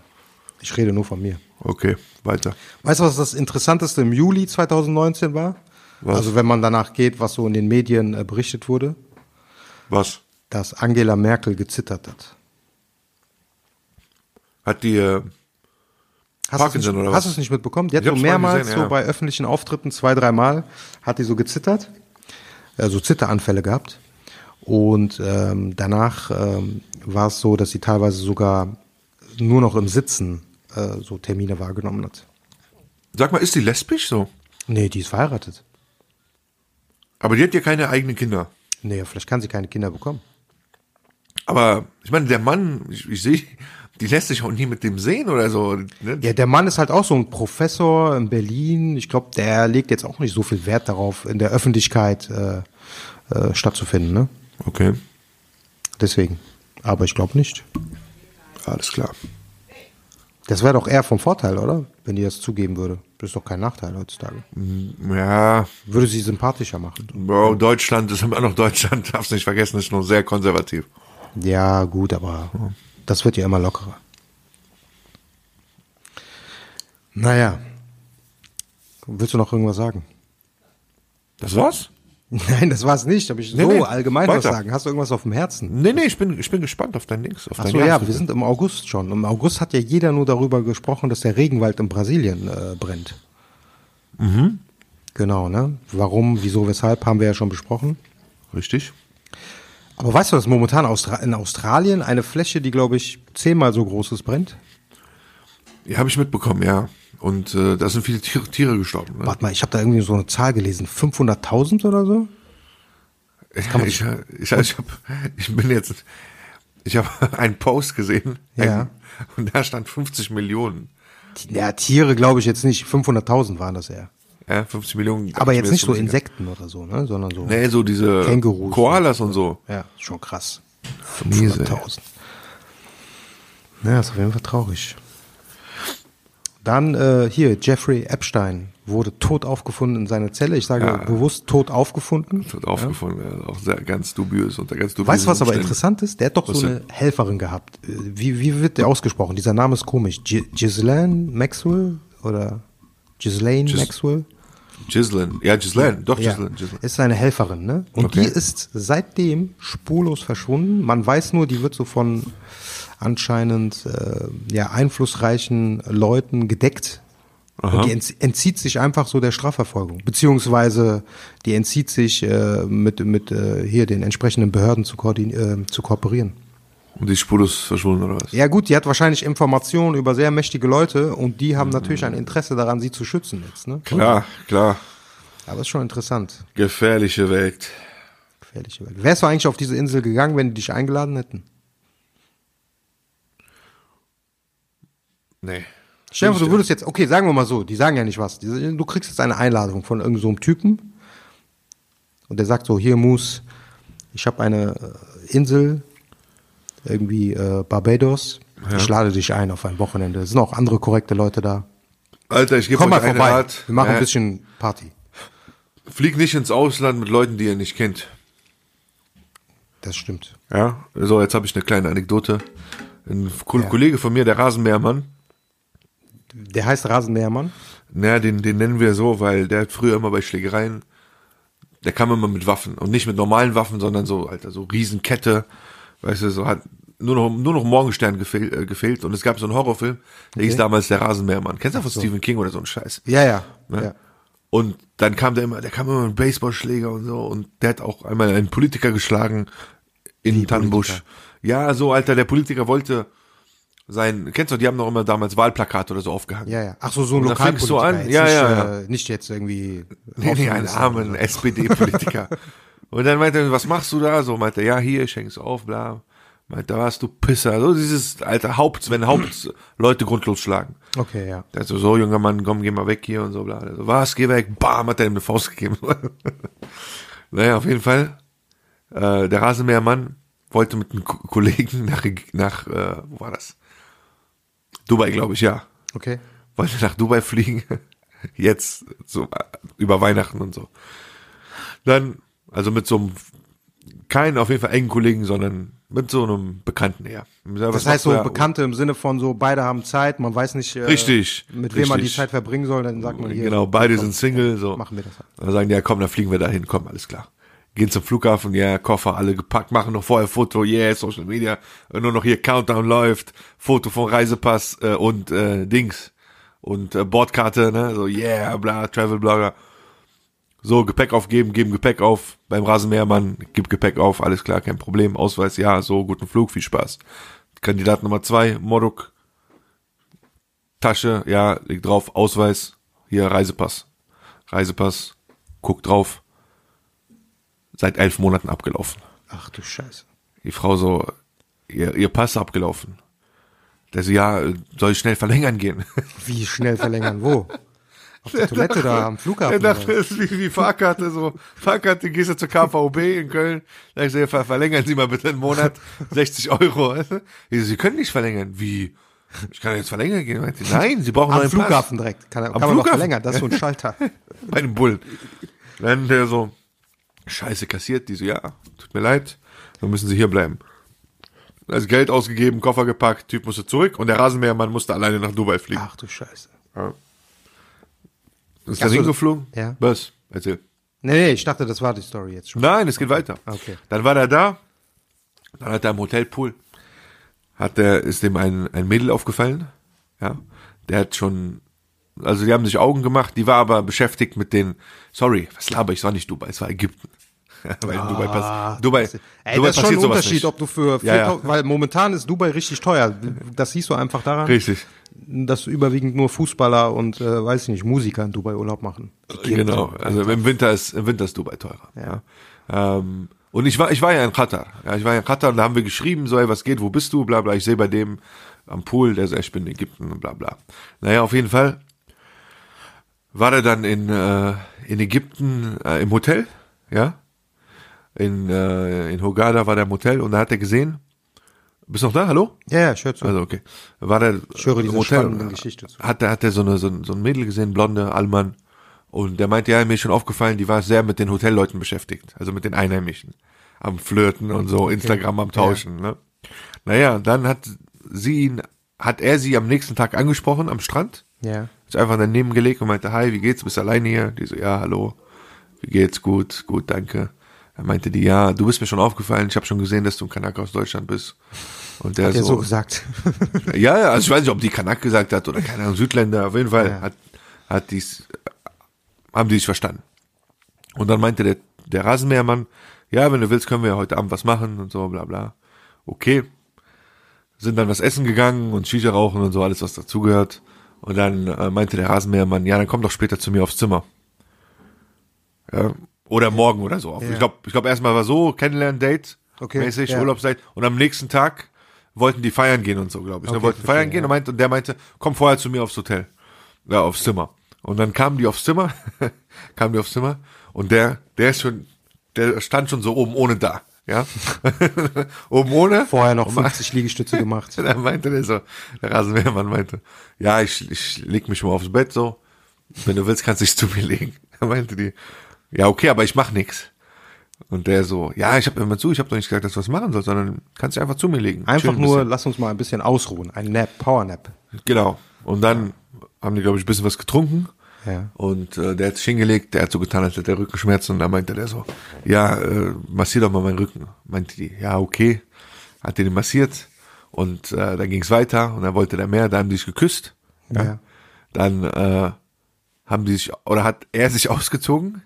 ich rede nur von mir. Okay, weiter. Weißt du, was das Interessanteste im Juli 2019 war? Was? Also wenn man danach geht, was so in den Medien äh, berichtet wurde, Was? dass Angela Merkel gezittert hat. Hat die, äh, Hast Parkinson du es nicht, oder Hast was? du es nicht mitbekommen? Die hat so mehrmals gesehen, ja. so bei öffentlichen Auftritten zwei, dreimal hat die so gezittert, also Zitteranfälle gehabt. Und ähm, danach ähm, war es so, dass sie teilweise sogar nur noch im Sitzen äh, so Termine wahrgenommen hat. sag mal, ist die lesbisch so? Nee, die ist verheiratet. Aber die hat ja keine eigenen Kinder. Nee, vielleicht kann sie keine Kinder bekommen. Aber ich meine, der Mann, ich, ich sehe die lässt sich auch nie mit dem sehen oder so. Ne? Ja, der Mann ist halt auch so ein Professor in Berlin. Ich glaube, der legt jetzt auch nicht so viel Wert darauf, in der Öffentlichkeit äh, äh, stattzufinden. Ne? Okay, Deswegen. Aber ich glaube nicht. alles klar. Das wäre doch eher vom Vorteil, oder? Wenn die das zugeben würde. Das ist doch kein Nachteil heutzutage. Ja, Würde sie sympathischer machen. Bro, Deutschland ist immer noch Deutschland, darfst nicht vergessen, ist noch sehr konservativ. Ja, gut, aber das wird ja immer lockerer. Naja. Willst du noch irgendwas sagen? Das war's? Nein, das war's nicht. Aber ich Nee, so nee, allgemein was weiter. sagen. Hast du irgendwas auf dem Herzen? Nee, nee, ich bin, ich bin gespannt auf dein Dings. Auf Ach so, ja, wir sind im August schon. Im August hat ja jeder nur darüber gesprochen, dass der Regenwald in Brasilien äh, brennt. Mhm. Genau, ne? Warum, wieso, weshalb, haben wir ja schon besprochen. Richtig. Aber weißt du, dass momentan in Australien eine Fläche, die, glaube ich, zehnmal so groß ist, brennt? Ja, habe ich mitbekommen, ja. Und äh, da sind viele Tiere, Tiere gestorben. Ne? Warte mal, ich habe da irgendwie so eine Zahl gelesen. 500.000 oder so? ich, ich, ich, hab, ich bin jetzt, ich habe einen Post gesehen Ja. und da stand 50 Millionen. Ja, Tiere glaube ich jetzt nicht. 500.000 waren das eher. Ja, 50 Millionen. Aber jetzt nicht so Insekten oder so, ne? Sondern so. Nee, so diese Kängurus. Koalas und so. Ja, schon krass. Miese, ey. 500.000. Ja, ist auf jeden Fall traurig. Dann äh, hier, Jeffrey Epstein wurde tot aufgefunden in seiner Zelle. Ich sage Ja. bewusst tot aufgefunden. Wird aufgefunden, ja. auch sehr ganz dubiös unter ganz Weißt du, was aber Umständen. interessant ist? Der hat doch Was so eine Helferin gehabt. Äh, Wie, wie wird der ausgesprochen? Dieser Name ist komisch. Gi- Ghislaine Maxwell oder Ghislaine Gis- Maxwell? Gislaine, ja, Gislaine, doch Ja, Gislaine, Gislaine. ist seine Helferin, ne? Und Okay. die ist seitdem spurlos verschwunden. Man weiß nur, die wird so von anscheinend äh, ja einflussreichen Leuten gedeckt. Und die entzie- entzieht sich einfach so der Strafverfolgung, beziehungsweise die entzieht sich äh, mit mit äh, hier den entsprechenden Behörden zu, koordin äh, zu kooperieren. Und die ist spurlos verschwunden, oder was? Ja gut, die hat wahrscheinlich Informationen über sehr mächtige Leute und die haben natürlich ein Interesse daran, sie zu schützen jetzt. Ne? Klar, klar. Aber ist schon interessant. Gefährliche Welt. Gefährliche Welt. Wärst du eigentlich auf diese Insel gegangen, wenn die dich eingeladen hätten? Nee. Stell dir vor, du würdest jetzt, okay, sagen wir mal so, die sagen ja nicht was. Du kriegst jetzt eine Einladung von irgendeinem so einem Typen und der sagt so, hier Moose, ich habe eine äh, Insel, irgendwie äh, Barbados, ich lade dich ein auf ein Wochenende. Es sind auch andere korrekte Leute da. Alter, ich gebe euch mal einen vorbei, Rat. wir machen Ja, ein bisschen Party. Flieg nicht ins Ausland mit Leuten, die ihr nicht kennt. Das stimmt. Ja, so, jetzt habe ich eine kleine Anekdote. Ein Ja. Kollege von mir, der Rasenmähermann, Der heißt Rasenmähermann. naja, den, den nennen wir so, weil der hat früher immer bei Schlägereien, der kam immer mit Waffen und nicht mit normalen Waffen, sondern so, Alter, so Riesenkette, weißt du, so hat nur noch, nur noch Morgenstern gefehlt, äh, gefehlt und es gab so einen Horrorfilm, der hieß damals der Rasenmähermann. Kennst du von Stephen King oder so ein Scheiß? Ja, ja. Ne? ja. Und dann kam der immer, der kam immer mit Baseballschläger und so und der hat auch einmal einen Politiker geschlagen in Tannenbusch. Ja, so, Alter, der Politiker wollte sein, kennst du, die haben noch immer damals Wahlplakate oder so aufgehangen. Ja, ja. Ach so, so ein fängst du Lokalpolitiker. an, ja, nicht, ja, ja. Äh, nicht jetzt irgendwie. Nee, nee, einen armen so. SPD-Politiker. und dann meinte er, was machst du da? So meinte er, ja, hier, ich häng's auf, bla. Meinte, da warst du Pisser. So dieses, alter Haupt, wenn Hauptleute grundlos schlagen. Okay, ja. Der so, so, junger Mann, komm, geh mal weg hier und so, bla. So, was, geh weg, bam, hat er ihm eine Faust gegeben. naja, auf jeden Fall, äh, der Rasenmähermann wollte mit einem Ko- Kollegen nach, nach äh, wo war das? Dubai, glaube ich, ja. Okay. Wollte nach Dubai fliegen. Jetzt, so, über Weihnachten und so. Dann, also mit so einem, keinen auf jeden Fall engen Kollegen, sondern mit so einem Bekannten eher. Das heißt so Bekannte im Sinne von so, beide haben Zeit, man weiß nicht, äh, Richtig, mit wem man die richtig. Zeit verbringen soll, dann sagt man hier. Genau, beide komm, sind Single, so. Machen wir das halt. Dann sagen die, ja komm, dann fliegen wir dahin, komm, alles klar. Gehen zum Flughafen, ja, Koffer alle gepackt, machen noch vorher Foto, yeah, Social Media, nur noch hier Countdown läuft, Foto von Reisepass äh, und äh, Dings und äh, Bordkarte, ne, so yeah, bla, Travel Blogger. So, Gepäck aufgeben, geben Gepäck auf, beim Rasenmähermann, gib Gepäck auf, alles klar, kein Problem, Ausweis, ja, so, guten Flug, viel Spaß. Kandidat Nummer zwei, Moruk, Tasche, ja, liegt drauf, Ausweis, hier Reisepass. Reisepass, guck drauf. Seit elf Monaten abgelaufen. Ach du Scheiße. Die Frau so, ihr, ihr Pass abgelaufen. Der so, ja, soll ich schnell verlängern gehen? Wie schnell verlängern? Wo? Auf der Toilette da am Er Flughafen. dachte, oder? das ist wie, wie Fahrkarte, so, Fahrkarte, gehst du zur KVB in Köln, da ich so, ja, ver- verlängern Sie mal bitte einen Monat, 60 Euro. du? So, Sie können nicht verlängern. Wie? Ich kann jetzt verlängern gehen. Meinte, Nein, Sie brauchen Am einen Flughafen direkt. Kann, kann man noch Flughafen? verlängern. Das ist so ein Schalter. Pass bei dem Bullen. Dann der so, scheiße kassiert, die so, ja, tut mir leid, dann müssen Sie hier bleiben. Also Geld ausgegeben, Koffer gepackt, Typ musste zurück und der Rasenmähermann musste alleine nach Dubai fliegen. Ach du Scheiße. Ist Ach da so, hingeflogen? ja. Was? Erzähl. Nee, nee, ich dachte, das war die Story jetzt schon. Nein, es geht weiter. Okay. Dann war er da, dann hat er im Hotelpool, hat der, ist dem ein, ein Mädel aufgefallen, ja, der hat schon, also die haben sich Augen gemacht, die war aber beschäftigt mit den, sorry, was laber ich, es war nicht Dubai, es war Ägypten. Weil in Dubai, pass, Dubai, Ah, Ey, Dubai das ist schon ein Unterschied, nicht. ob du für, Ja, ja. 4000 weil momentan ist Dubai richtig teuer. Das siehst du einfach daran, Richtig, dass überwiegend nur Fußballer und, äh, weiß ich nicht, Musiker in Dubai Urlaub machen. Genau, so. also im Winter ist, im Winter ist Dubai teurer. Ja. Ähm, und ich war, ich war ja in Katar. Ja, ich war ja in Katar und da haben wir geschrieben, so, ey, was geht, wo bist du, bla, bla. Ich sehe bei dem am Pool, der sagt, ich bin in Ägypten, bla, bla. Naja, auf jeden Fall war er dann in, äh, in Ägypten äh, im Hotel, ja. In, äh, in Hogada war der im Hotel und da hat er gesehen, bist du noch da, hallo? Ja, ja, ich höre zu. Also okay. War der Ich höre diese Hotel Geschichte zu. Hat der, hat der so eine, so, ein- so ein Mädel gesehen, blonde, Allmann. Und der meinte, ja, mir ist schon aufgefallen, die war sehr mit den Hotelleuten beschäftigt. Also mit den Einheimischen. Am Flirten und so, Instagram am Tauschen, ne? Naja, dann hat sie ihn, hat er sie am nächsten Tag angesprochen am Strand. ja. Ist einfach daneben gelegt und meinte, hi, wie geht's? Bist du alleine hier? Die so, ja, hallo. Wie geht's? Gut, gut, danke. Er meinte die, ja, du bist mir schon aufgefallen, ich habe schon gesehen, dass du ein Kanak aus Deutschland bist. Und der Hat er so, so gesagt. ja, ja, also ich weiß nicht, ob die Kanak gesagt hat oder keine Ahnung, Südländer, auf jeden Fall Ja. hat, hat dies, haben die sich verstanden. Und dann meinte der, der Rasenmähermann, ja, wenn du willst, können wir heute Abend was machen und so, bla, bla. Okay. Sind dann was essen gegangen und Shisha rauchen und so, alles, was dazugehört. Und dann äh, meinte der Rasenmähermann, ja, dann komm doch später zu mir aufs Zimmer. Ja, oder morgen oder so. Ja. Ich glaube, ich glaub, erstmal war so, Kennenlernen-Date, Okay, mäßig, ja. Urlaubszeit. Und am nächsten Tag wollten die feiern gehen und so, glaube ich. Okay, wollten verstehe, feiern gehen und, meinte, und der meinte, komm vorher zu mir aufs Hotel. Ja, aufs Zimmer. Und dann kamen die aufs Zimmer, kamen die aufs Zimmer und der, der ist schon, der stand schon so oben ohne da. Ja, oben ohne. Vorher noch Und 50 Liegestütze gemacht. dann meinte der so, der Rasenmähermann meinte, ja, ich, ich leg mich mal aufs Bett so. Wenn du willst, kannst du dich zu mir legen. Dann meinte die, ja, okay, aber ich mach nix. Und der so, ja, ich hab immer zu, ich hab doch nicht gesagt, dass du was machen sollst, sondern kannst dich einfach zu mir legen. Einfach nur, lass uns mal ein bisschen ausruhen. Ein Nap, Power Nap. Genau. Und dann haben die, glaube ich, ein bisschen was getrunken. Ja. Und äh, der hat sich hingelegt, der hat so getan, als hätte er Rückenschmerzen. Und da meinte der so, ja, äh, massier doch mal meinen Rücken. Meinte die, ja, okay. Hat den massiert. Und äh, dann ging's weiter. Und dann wollte der mehr, da haben die sich geküsst. Ja. Ja. Dann äh, haben die sich, oder hat er sich ausgezogen?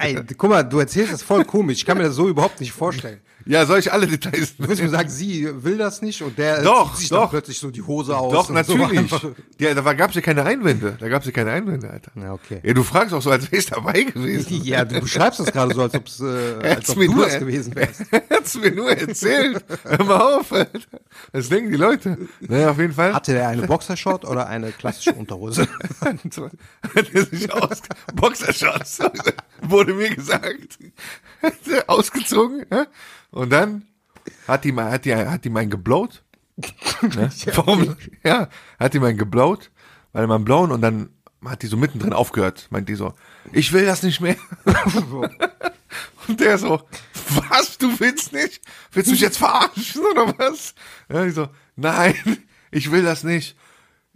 Ey, guck mal, du erzählst das voll komisch. Ich kann mir das so überhaupt nicht vorstellen. Ja, soll ich alle Details Du willst mir sagen, sie will das nicht und der Doch, zieht sich doch. plötzlich so die Hose aus. Doch, so natürlich. einfach. ja, da gab es ja keine Einwände. Da gab es ja keine Einwände, Alter. Ja, okay. Ja, du fragst auch so, als wärst du dabei gewesen. Ja, du beschreibst das gerade so, als, ob's, äh, als ob du nur- das gewesen wärst. Er hat's mir nur erzählt. Hör mal auf, Alter. Was denken die Leute? Naja, auf jeden Fall. Hatte der eine Boxershort oder eine klassische Unterhose? hat er sich aus Boxershorts wurde mir gesagt. Hat er ausgezogen und dann hat ihm hat die hat ihm einen geblowt. Ja? warum? Ja hat ihm einen geblowt. Weil man blown und dann hat die so mittendrin aufgehört meint die so. Ich will das nicht mehr. Und der so was du willst nicht? Willst du mich jetzt verarschen oder was? Ja, ich so nein ich will das nicht.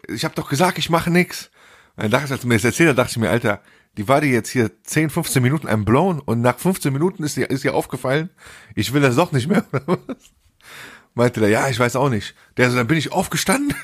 Ich habe doch gesagt, ich mache nix. Und dann dachte ich, als du mir das erzählt hast, dachte ich mir, Alter, die war die jetzt hier 10, 15 Minuten am Blown und nach 15 Minuten ist ihr, ist ihr aufgefallen, ich will das doch nicht mehr, oder was? Meinte der, ja, ich weiß auch nicht. Der so, dann bin ich aufgestanden.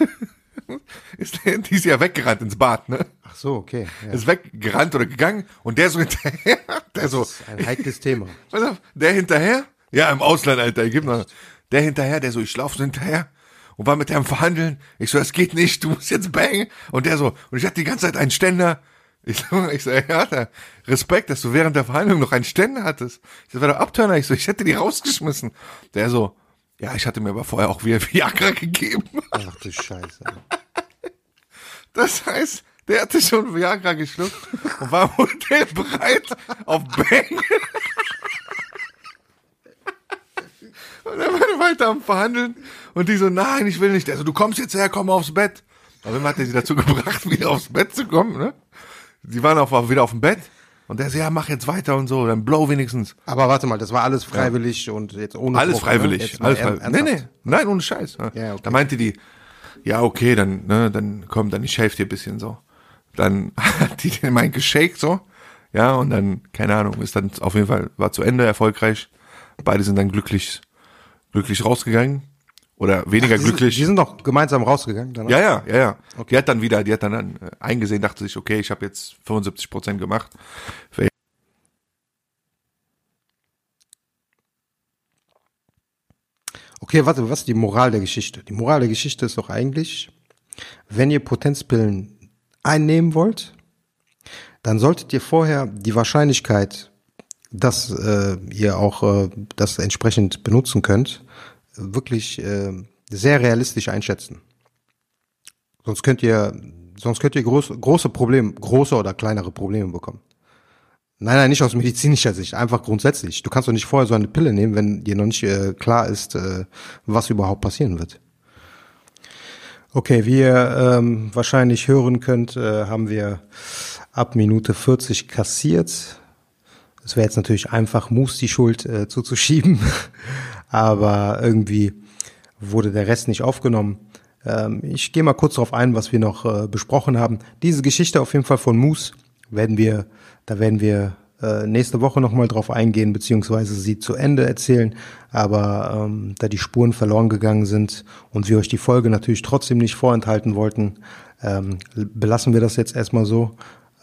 ist der, die ist ja weggerannt ins Bad, ne? Ach so, okay. Ja. Ist weggerannt oder gegangen und der so hinterher, der so, Das ist ein heikles Thema. Pass auf, der hinterher, ja, im Ausland, Alter, gib mal. Der hinterher, der so, ich lauf so hinterher und war mit dem am Verhandeln. Ich so, das geht nicht, du musst jetzt bang. Und der so, und ich hatte die ganze Zeit einen Ständer. Ich so, ich so, ja, Alter, Respekt, dass du während der Verhandlung noch einen Ständer hattest. Das war der Abturner. Ich so, ich hätte die rausgeschmissen. Der so, Ja, ich hatte mir aber vorher auch wieder Viagra gegeben. Ach du Scheiße. Das heißt, der hatte schon Viagra geschluckt und war im Hotel bereit auf Bang. Und dann war er weiter am Verhandeln und die so, nein, ich will nicht. Also du kommst jetzt her, komm aufs Bett. Aber dann hat er sie dazu gebracht, wieder aufs Bett zu kommen, ne? Sie waren auch wieder auf dem Bett und der so, ja, mach jetzt weiter und so, dann blow wenigstens. Aber warte mal, das war alles freiwillig und jetzt ohne Alles Druck, ne? freiwillig. Mal Alles freiwillig. Nee, nee, nein, ohne Scheiß. Ja, okay. Da meinte die, ja, okay, dann, ne, dann komm, dann ich helfe dir ein bisschen so. Dann hat die den mein geshakt so, ja, und dann, keine Ahnung, ist dann auf jeden Fall, war zu Ende erfolgreich. Beide sind dann glücklich, glücklich rausgegangen. Oder weniger Die sind- glücklich. Die sind doch gemeinsam rausgegangen. Danach? Ja, ja, ja, ja. Die hat dann wieder, die hat dann, dann äh, eingesehen, dachte sich, okay, ich habe jetzt 75 Prozent gemacht. Okay, warte, was ist die Moral der Geschichte? Die Moral der Geschichte ist doch eigentlich, wenn ihr Potenzpillen einnehmen wollt, dann solltet ihr vorher die Wahrscheinlichkeit, dass äh, ihr auch äh, das entsprechend benutzen könnt, wirklich äh, sehr realistisch einschätzen. Sonst könnt ihr, sonst könnt ihr groß, große Probleme, große oder kleinere Probleme bekommen. Nein, nein, nicht aus medizinischer Sicht, einfach grundsätzlich. Du kannst doch nicht vorher so eine Pille nehmen, wenn dir noch nicht äh, klar ist, äh, was überhaupt passieren wird. Okay, wie ihr ähm, wahrscheinlich hören könnt, äh, haben wir ab Minute 40 kassiert. Es wäre jetzt natürlich einfach, Moose die Schuld äh, zuzuschieben, aber irgendwie wurde der Rest nicht aufgenommen. Ähm, ich gehe mal kurz darauf ein, was wir noch äh, besprochen haben. Diese Geschichte auf jeden Fall von Moose werden wir, da werden wir äh, nächste Woche nochmal drauf eingehen, beziehungsweise sie zu Ende erzählen. Aber ähm, da die Spuren verloren gegangen sind und wir euch die Folge natürlich trotzdem nicht vorenthalten wollten, ähm, belassen wir das jetzt erstmal so.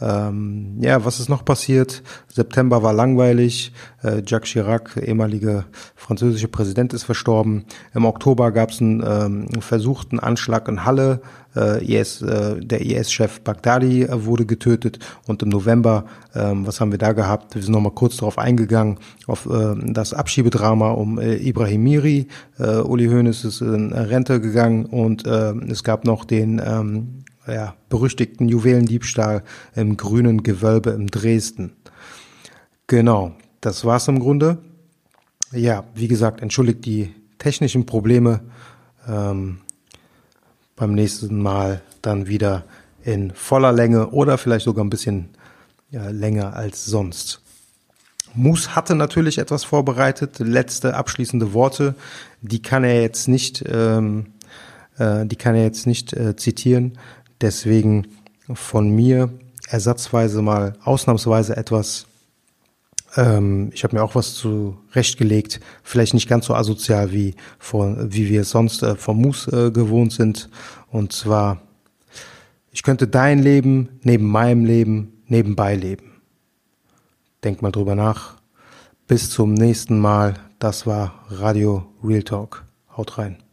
Ähm, ja, was ist noch passiert? September war langweilig. Äh, Jacques Chirac, ehemaliger französischer Präsident, ist verstorben. Im Oktober gab es einen ähm, versuchten Anschlag in Halle. Äh, IS, äh, der IS-Chef Baghdadi äh, wurde getötet. Und im November, ähm, was haben wir da gehabt? Wir sind nochmal kurz darauf eingegangen, auf äh, das Abschiebedrama um äh, Ibrahim Miri. Uli Hoeneß ist in Rente gegangen und es gab noch den ähm, ja, berüchtigten Juwelendiebstahl im grünen Gewölbe in Dresden. Genau, das war's im Grunde. Ja, wie gesagt, entschuldigt die technischen Probleme. Ähm, beim nächsten Mal dann wieder in voller Länge oder vielleicht sogar ein bisschen ja, länger als sonst. Moose hatte natürlich etwas vorbereitet, letzte abschließende Worte, die kann er jetzt nicht, ähm, äh, die kann er jetzt nicht äh, zitieren. Deswegen von mir ersatzweise mal ausnahmsweise etwas. Ähm, ich habe mir auch was zurechtgelegt, vielleicht nicht ganz so asozial wie von, wie wir sonst äh, vom Moose äh, gewohnt sind. Und zwar, ich könnte dein Leben neben meinem Leben nebenbei leben. Denk mal drüber nach. Bis zum nächsten Mal. Das war Radio Real Talk. Haut rein.